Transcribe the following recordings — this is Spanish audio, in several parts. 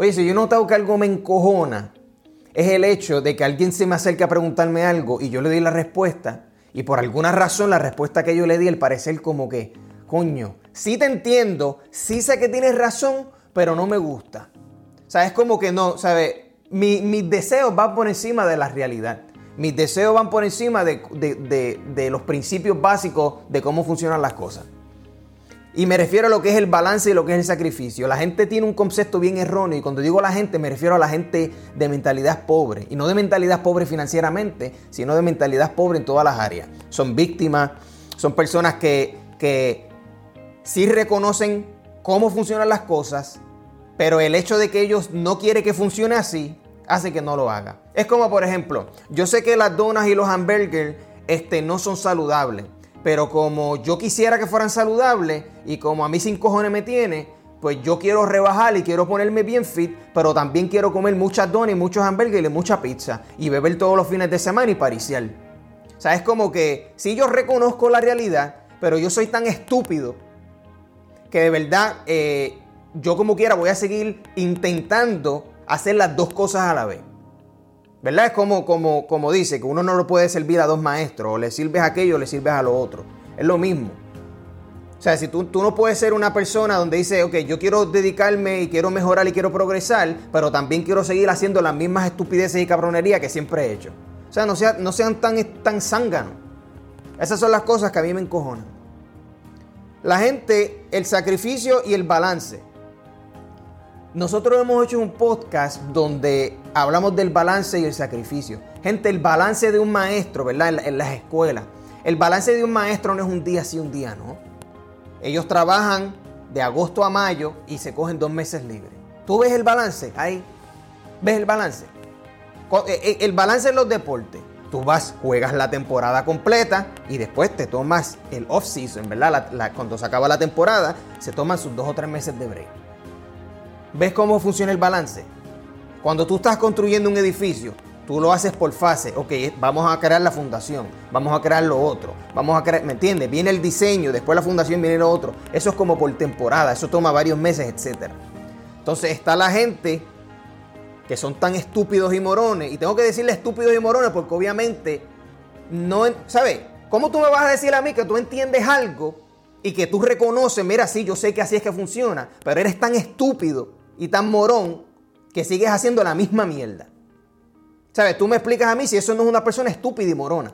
Oye, si yo noto que algo me encojona, es el hecho de que alguien se me acerque a preguntarme algo y yo le di la respuesta y por alguna razón la respuesta que yo le di, el parecer como que, coño, sí te entiendo, sí sé que tienes razón, pero no me gusta. O sea, es como que no, ¿sabes? mis deseos van por encima de la realidad. Mis deseos van por encima de, de los principios básicos de cómo funcionan las cosas. Y me refiero a lo que es el balance y lo que es el sacrificio. La gente tiene un concepto bien erróneo y cuando digo la gente me refiero a la gente de mentalidad pobre. Y no de mentalidad pobre financieramente, sino de mentalidad pobre en todas las áreas. Son víctimas, son personas que, que sí reconocen cómo funcionan las cosas, pero el hecho de que ellos no quieren que funcione así hace que no lo haga. Es como por ejemplo, yo sé que las donas y los hamburgers este, no son saludables. Pero como yo quisiera que fueran saludables y como a mí sin cojones me tiene, pues yo quiero rebajar y quiero ponerme bien fit, pero también quiero comer muchas donas y muchos hamburgues y mucha pizza y beber todos los fines de semana y pariciar. O sea, es como que si yo reconozco la realidad, pero yo soy tan estúpido que de verdad eh, yo como quiera voy a seguir intentando hacer las dos cosas a la vez. ¿Verdad? Es como, como, como dice, que uno no lo puede servir a dos maestros, o le sirves a aquello o le sirves a lo otro. Es lo mismo. O sea, si tú, tú, no puedes ser una persona donde dice, ok, yo quiero dedicarme y quiero mejorar y quiero progresar, pero también quiero seguir haciendo las mismas estupideces y cabronerías que siempre he hecho. O sea, no, sea, no sean tan, tan zánganos. Esas son las cosas que a mí me encojonan. La gente, el sacrificio y el balance. Nosotros hemos hecho un podcast donde hablamos del balance y el sacrificio. Gente, el balance de un maestro, ¿verdad? En, las escuelas. El balance de un maestro no es un día sí, un día no. Ellos trabajan de agosto a mayo y se cogen dos meses libres. ¿Tú ves el balance? Ahí. ¿Ves el balance? Eh, eh, el balance en los deportes. Tú vas, juegas la temporada completa y después te tomas el off-season, ¿verdad? cuando se acaba la temporada, se toman sus dos o tres meses de break. ¿Ves cómo funciona el balance? Cuando tú estás construyendo un edificio, tú lo haces por fase. Ok, vamos a crear la fundación, vamos a crear lo otro, vamos a crear, ¿me entiendes? Viene el diseño, después la fundación viene lo otro. Eso es como por temporada, eso toma varios meses, etc. Entonces está la gente que son tan estúpidos y morones. Y tengo que decirle estúpidos y morones porque obviamente no, ¿sabes? ¿Cómo tú me vas a decir a mí que tú entiendes algo y que tú reconoces, mira, sí, yo sé que así es que funciona, pero eres tan estúpido y tan morón que sigues haciendo la misma mierda. ¿Sabes? Tú me explicas a mí si eso no es una persona estúpida y morona.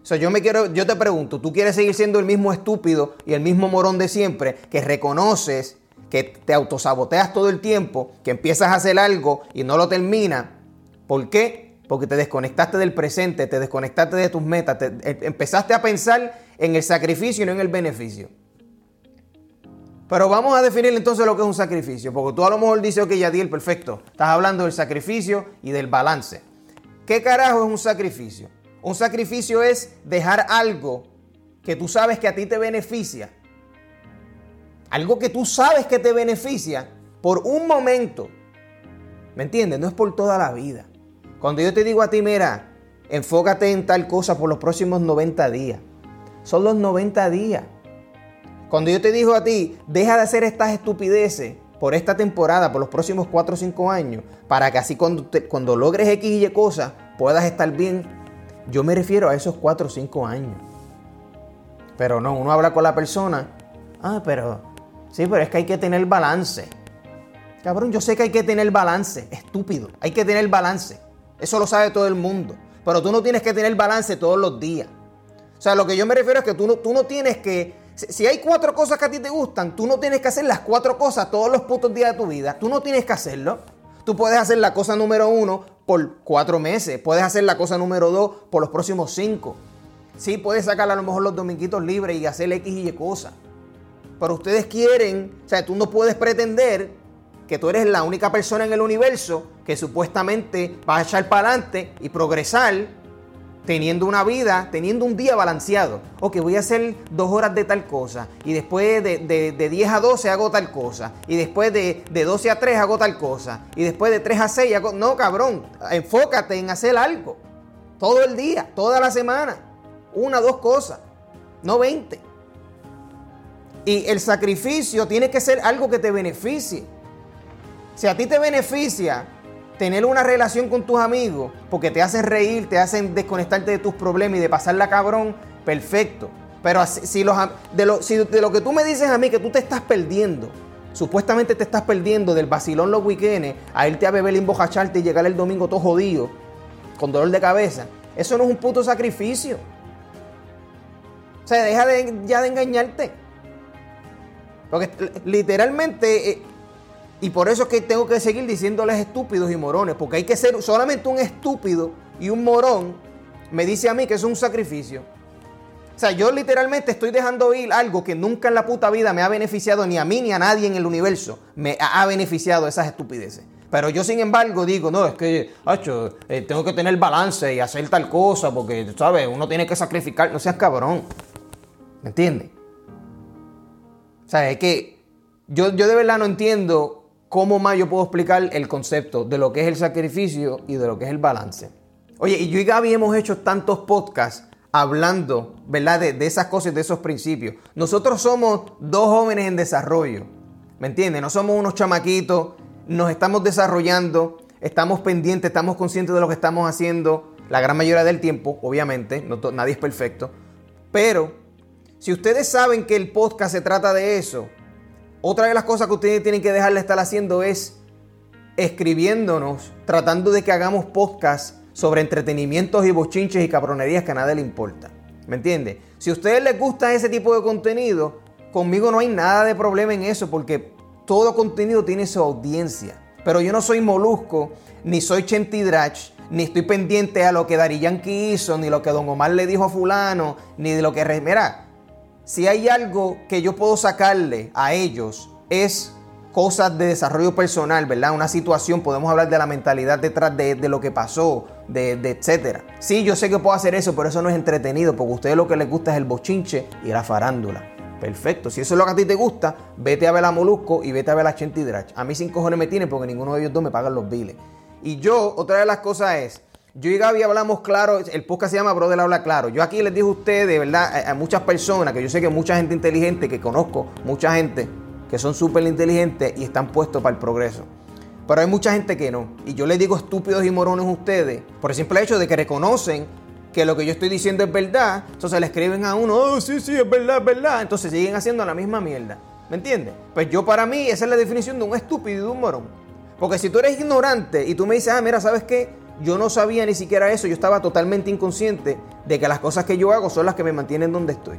O sea, yo me quiero, yo te pregunto, ¿tú quieres seguir siendo el mismo estúpido y el mismo morón de siempre que reconoces que te autosaboteas todo el tiempo, que empiezas a hacer algo y no lo terminas? ¿Por qué? Porque te desconectaste del presente, te desconectaste de tus metas, te, em, empezaste a pensar en el sacrificio y no en el beneficio. Pero vamos a definir entonces lo que es un sacrificio, porque tú a lo mejor dices, ok, Yadiel, perfecto, estás hablando del sacrificio y del balance. ¿Qué carajo es un sacrificio? Un sacrificio es dejar algo que tú sabes que a ti te beneficia, algo que tú sabes que te beneficia por un momento. ¿Me entiendes? No es por toda la vida. Cuando yo te digo a ti, mira, enfócate en tal cosa por los próximos 90 días. Son los 90 días. Cuando yo te digo a ti, deja de hacer estas estupideces por esta temporada, por los próximos 4 o 5 años, para que así cuando, cuando logres X y Y cosas puedas estar bien, yo me refiero a esos 4 o 5 años. Pero no, uno habla con la persona, ah, pero, sí, pero es que hay que tener balance. Cabrón, yo sé que hay que tener balance, estúpido, hay que tener balance. Eso lo sabe todo el mundo. Pero tú no tienes que tener balance todos los días. O sea, lo que yo me refiero es que tú no, tú no tienes que si hay cuatro cosas que a ti te gustan, tú no tienes que hacer las cuatro cosas todos los putos días de tu vida. Tú no tienes que hacerlo. Tú puedes hacer la cosa número uno por cuatro meses. Puedes hacer la cosa número dos por los próximos cinco. Sí, puedes sacar a lo mejor los dominguitos libres y hacer X y Y cosas. Pero ustedes quieren, o sea, tú no puedes pretender que tú eres la única persona en el universo que supuestamente va a echar para adelante y progresar teniendo una vida, teniendo un día balanceado. Ok, voy a hacer dos horas de tal cosa y después de, de, 10 a 12 hago tal cosa y después de, de, 12 a 3 hago tal cosa y después de 3 a 6 hago... No, cabrón, enfócate en hacer algo. Todo el día, toda la semana. Una, dos cosas, no 20. Y el sacrificio tiene que ser algo que te beneficie. Si a ti te beneficia tener una relación con tus amigos porque te hacen reír, te hacen desconectarte de tus problemas y de pasarla cabrón, perfecto. Pero si, los, de, lo, de lo que tú me dices a mí que tú te estás perdiendo, supuestamente te estás perdiendo del vacilón los weekends, a irte a beber embojacharte y llegar el domingo todo jodido, con dolor de cabeza, eso no es un puto sacrificio. O sea, deja ya de engañarte. Porque literalmente, eh, y por eso es que tengo que seguir diciéndoles estúpidos y morones, porque hay que ser solamente un estúpido y un morón me dice a mí que es un sacrificio. O sea, yo literalmente estoy dejando ir algo que nunca en la puta vida me ha beneficiado ni a mí ni a nadie en el universo. Me ha beneficiado esas estupideces. Pero yo, sin embargo, digo, no, es que, hacho, eh, tengo que tener balance y hacer tal cosa porque, ¿sabes? Uno tiene que sacrificar. No seas cabrón. ¿Me entiendes? O sea, es que yo, yo de verdad no entiendo cómo más yo puedo explicar el concepto de lo que es el sacrificio y de lo que es el balance. Oye, y yo y Gaby hemos hecho tantos podcasts hablando, ¿verdad? De, esas cosas, de esos principios. Nosotros somos dos jóvenes en desarrollo, ¿me entiendes? No somos unos chamaquitos, nos estamos desarrollando, estamos pendientes, estamos conscientes de lo que estamos haciendo la gran mayoría del tiempo, obviamente, no nadie es perfecto, pero si ustedes saben que el podcast se trata de eso, otra de las cosas que ustedes tienen que dejar de estar haciendo es escribiéndonos, tratando de que hagamos podcast sobre entretenimientos y bochinches y cabronerías que a nadie le importa. ¿Me entiende? Si a ustedes les gusta ese tipo de contenido, conmigo no hay nada de problema en eso porque todo contenido tiene su audiencia. Pero yo no soy molusco, ni soy Chenti Drach, ni estoy pendiente a lo que Dari Yankee hizo, ni lo que Don Omar le dijo a fulano, ni de lo que... Mira, si hay algo que yo puedo sacarle a ellos es cosas de desarrollo personal, ¿verdad? Una situación, podemos hablar de la mentalidad detrás de, lo que pasó, de, de, etcétera. Sí, yo sé que puedo hacer eso, pero eso no es entretenido, porque a ustedes lo que les gusta es el bochinche y la farándula. Perfecto, si eso es lo que a ti te gusta, vete a ver a Molusco y vete a ver a Chenty Drach. A mí sin cojones me tienen porque ninguno de ellos dos me pagan los biles. Y yo, otra de las cosas es, yo y Gaby hablamos claro, el podcast se llama Brother Habla Claro. Yo aquí les digo a ustedes, de verdad, a muchas personas, que yo sé que mucha gente inteligente, que conozco, mucha gente, que son súper inteligentes y están puestos para el progreso. Pero hay mucha gente que no. Y yo les digo estúpidos y morones a ustedes por el simple hecho de que reconocen que lo que yo estoy diciendo es verdad. Entonces le escriben a uno, oh, sí, sí, es verdad, es verdad. Entonces siguen haciendo la misma mierda. ¿Me entiendes? Pues yo para mí esa es la definición de un estúpido y de un morón. Porque si tú eres ignorante y tú me dices, ah, mira, ¿sabes qué? Yo no sabía ni siquiera eso, yo estaba totalmente inconsciente de que las cosas que yo hago son las que me mantienen donde estoy.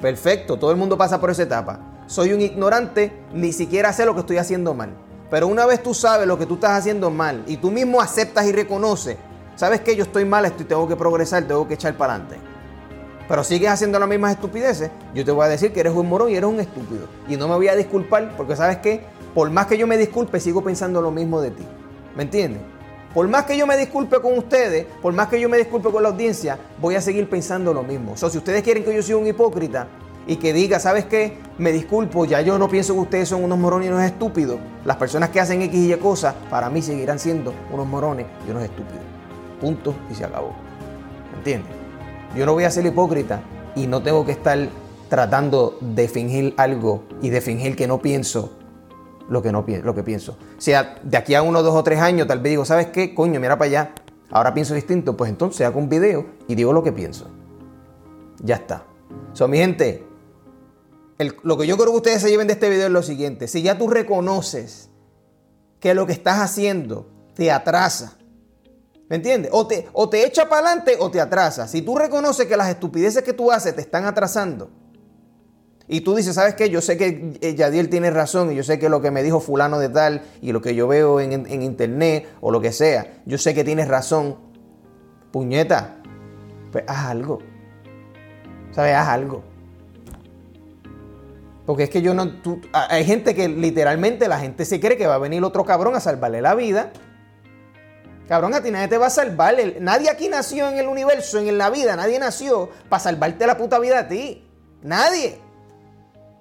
Perfecto, todo el mundo pasa por esa etapa soy un ignorante, ni siquiera sé lo que estoy haciendo mal. Pero una vez tú sabes lo que tú estás haciendo mal y tú mismo aceptas y reconoces, sabes que yo estoy mal, estoy, tengo que progresar, tengo que echar para adelante. Pero sigues haciendo las mismas estupideces, yo te voy a decir que eres un morón y eres un estúpido. Y no me voy a disculpar porque sabes que por más que yo me disculpe, sigo pensando lo mismo de ti. ¿Me entiendes? Por más que yo me disculpe con ustedes, por más que yo me disculpe con la audiencia, voy a seguir pensando lo mismo. O sea, si ustedes quieren que yo sea un hipócrita, y que diga, ¿sabes qué? Me disculpo, ya yo no pienso que ustedes son unos morones y unos estúpidos. Las personas que hacen X y Y cosas, para mí seguirán siendo unos morones y unos estúpidos. Punto y se acabó. ¿Me entiendes? Yo no voy a ser hipócrita y no tengo que estar tratando de fingir algo y de fingir que no pienso lo que, no, lo que pienso. O sea, de aquí a uno, dos o tres años tal vez digo, ¿sabes qué? Coño, mira para allá. Ahora pienso distinto. Pues entonces hago un video y digo lo que pienso. Ya está. So, mi gente, lo que yo creo que ustedes se lleven de este video es lo siguiente. Si ya tú reconoces que lo que estás haciendo te atrasa, ¿me entiendes? O te, o te echa para adelante o te atrasa. Si tú reconoces que las estupideces que tú haces te están atrasando, y tú dices, ¿sabes qué? Yo sé que eh, Yadiel tiene razón y yo sé que lo que me dijo fulano de tal y lo que yo veo en, internet o lo que sea, yo sé que tienes razón. Puñeta, pues haz algo. ¿Sabes? Haz algo. Porque es que yo no. hay gente que literalmente la gente se cree que va a venir otro cabrón a salvarle la vida. Cabrón, a ti nadie te va a salvar. Nadie aquí nació en el universo, en la vida. Nadie nació para salvarte la puta vida a ti. Nadie.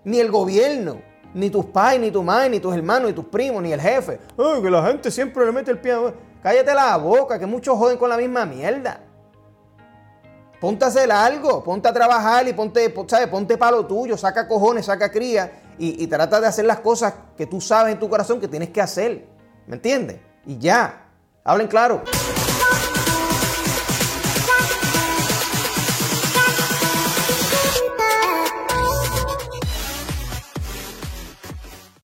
Ni el gobierno. Ni tus padres, ni tu madre, ni tus hermanos, ni tus primos, ni el jefe. Ay, que la gente siempre le mete el pie. Cállate la boca, que muchos joden con la misma mierda. Ponte a hacer algo, ponte a trabajar y ponte, ¿sabes? Ponte palo tuyo, saca cojones, saca cría y, trata de hacer las cosas que tú sabes en tu corazón que tienes que hacer. ¿Me entiendes? Y ya. Hablen claro.